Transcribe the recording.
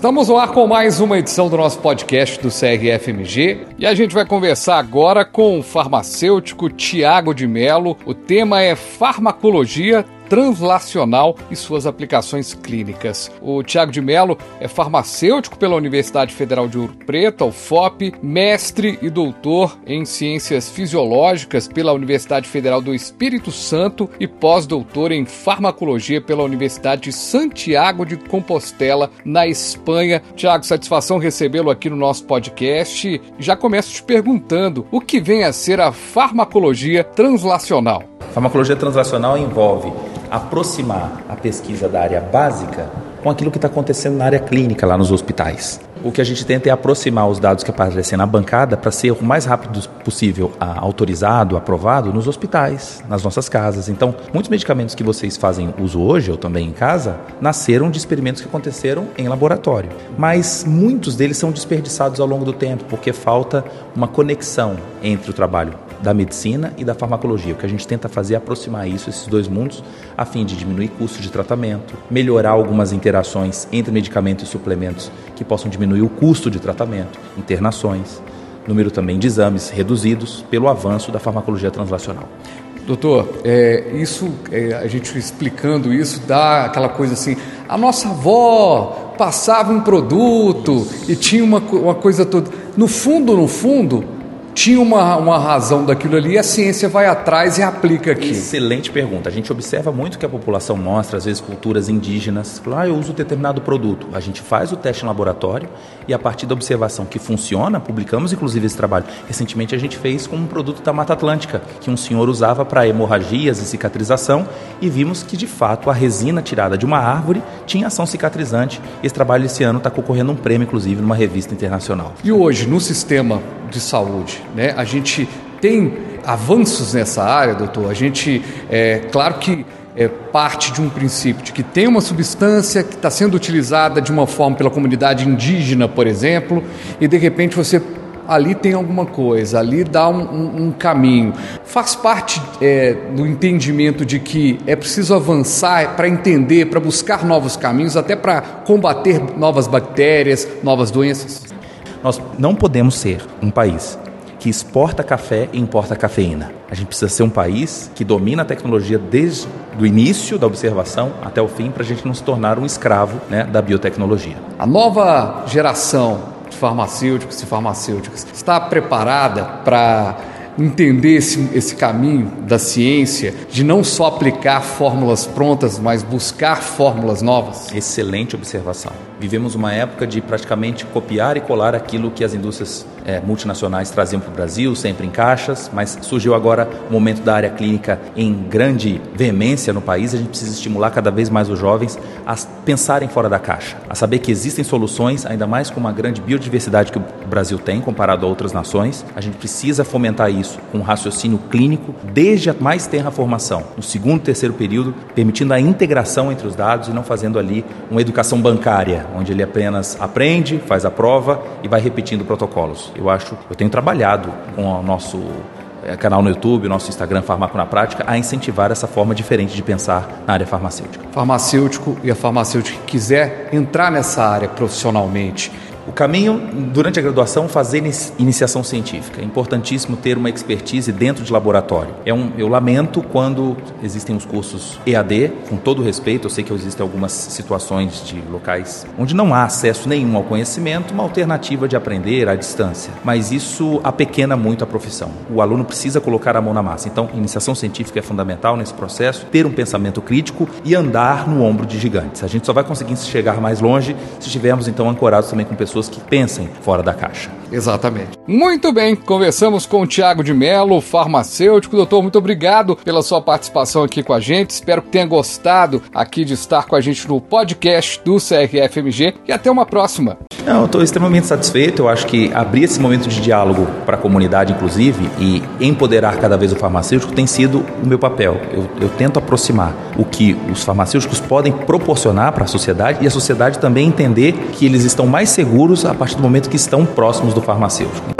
Estamos no ar com mais uma edição do nosso podcast do CRFMG e a gente vai conversar agora com o farmacêutico Tiago de Melo. O tema é farmacologia translacional e suas aplicações clínicas. O Tiago de Mello é farmacêutico pela Universidade Federal de Ouro Preto, UFOP, mestre e doutor em ciências fisiológicas pela Universidade Federal do Espírito Santo e pós-doutor em farmacologia pela Universidade de Santiago de Compostela, na Espanha. Tiago, satisfação recebê-lo aqui no nosso podcast. Já começo te perguntando o que vem a ser a farmacologia translacional. Farmacologia translacional envolve aproximar a pesquisa da área básica com aquilo que está acontecendo na área clínica lá nos hospitais. O que a gente tenta é aproximar os dados que aparecem na bancada para ser o mais rápido possível autorizado, aprovado nos hospitais, nas nossas casas. Então, muitos medicamentos que vocês fazem uso hoje, ou também em casa, nasceram de experimentos que aconteceram em laboratório. Mas muitos deles são desperdiçados ao longo do tempo, porque falta uma conexão entre o trabalho da medicina e da farmacologia. O que a gente tenta fazer é aproximar isso, esses dois mundos, a fim de diminuir custo de tratamento, melhorar algumas interações entre medicamentos e suplementos que possam diminuir o custo de tratamento, internações, número também de exames reduzidos pelo avanço da farmacologia translacional. Doutor, é, isso, é, a gente explicando isso, dá aquela coisa assim, a nossa avó passava um produto e tinha uma, uma coisa toda. No fundo, no fundo, tinha uma, uma razão daquilo ali, a ciência vai atrás e aplica aqui. Excelente pergunta. A gente observa muito que a população mostra, às vezes, culturas indígenas. Ah, eu uso determinado produto. A gente faz o teste em laboratório e, a partir da observação que funciona, publicamos inclusive esse trabalho. Recentemente a gente fez com um produto da Mata Atlântica, que um senhor usava para hemorragias e cicatrização, e vimos que, de fato, a resina tirada de uma árvore tinha ação cicatrizante. Esse trabalho esse ano está concorrendo a um prêmio, inclusive, numa revista internacional. E hoje, no sistema de saúde. Né? A gente tem avanços nessa área, doutor. A gente, é claro que é parte de um princípio de que tem uma substância que está sendo utilizada de uma forma pela comunidade indígena, por exemplo, e de repente você ali tem alguma coisa, ali dá um, um, um caminho. Faz parte é, do entendimento de que é preciso avançar para entender, para buscar novos caminhos, até para combater novas bactérias, novas doenças? Nós não podemos ser um país que exporta café e importa cafeína. A gente precisa ser um país que domina a tecnologia desde o início da observação até o fim para a gente não se tornar um escravo né, da biotecnologia. A nova geração de farmacêuticos e farmacêuticas está preparada para entender esse, esse caminho da ciência, de não só aplicar fórmulas prontas, mas buscar fórmulas novas? Excelente observação. Vivemos uma época de praticamente copiar e colar aquilo que as indústrias é, multinacionais traziam para o Brasil, sempre em caixas, mas surgiu agora o momento da área clínica em grande veemência no país. A gente precisa estimular cada vez mais os jovens a pensarem fora da caixa, a saber que existem soluções, ainda mais com uma grande biodiversidade que o Brasil tem comparado a outras nações. A gente precisa fomentar isso com um raciocínio clínico desde a mais tenra formação, no segundo terceiro período, permitindo a integração entre os dados e não fazendo ali uma educação bancária, onde ele apenas aprende, faz a prova e vai repetindo protocolos. Eu acho, eu tenho trabalhado com o nosso eh, canal no YouTube, nosso Instagram Farmaco na Prática, a incentivar essa forma diferente de pensar na área farmacêutica. Farmacêutico e a farmacêutica que quiser entrar nessa área profissionalmente o caminho, durante a graduação, fazer iniciação científica. É importantíssimo ter uma expertise dentro de laboratório. É um, eu lamento quando existem os cursos EAD, com todo respeito, eu sei que existem algumas situações de locais onde não há acesso nenhum ao conhecimento, uma alternativa de aprender à distância. Mas isso apequena muito a profissão. O aluno precisa colocar a mão na massa. Então, iniciação científica é fundamental nesse processo, ter um pensamento crítico e andar no ombro de gigantes. A gente só vai conseguir chegar mais longe se estivermos, então, ancorados também com pessoas pessoas que pensem fora da caixa. Exatamente. Muito bem, conversamos com o Tiago de Mello, farmacêutico. Doutor, muito obrigado pela sua participação aqui com a gente. Espero que tenha gostado aqui de estar com a gente no podcast do CRFMG e até uma próxima. Não, eu estou extremamente satisfeito. Eu acho que abrir esse momento de diálogo para a comunidade, inclusive, e empoderar cada vez o farmacêutico tem sido o meu papel. Eu, eu tento aproximar o que os farmacêuticos podem proporcionar para a sociedade e a sociedade também entender que eles estão mais seguros a partir do momento que estão próximos do farmacêutico.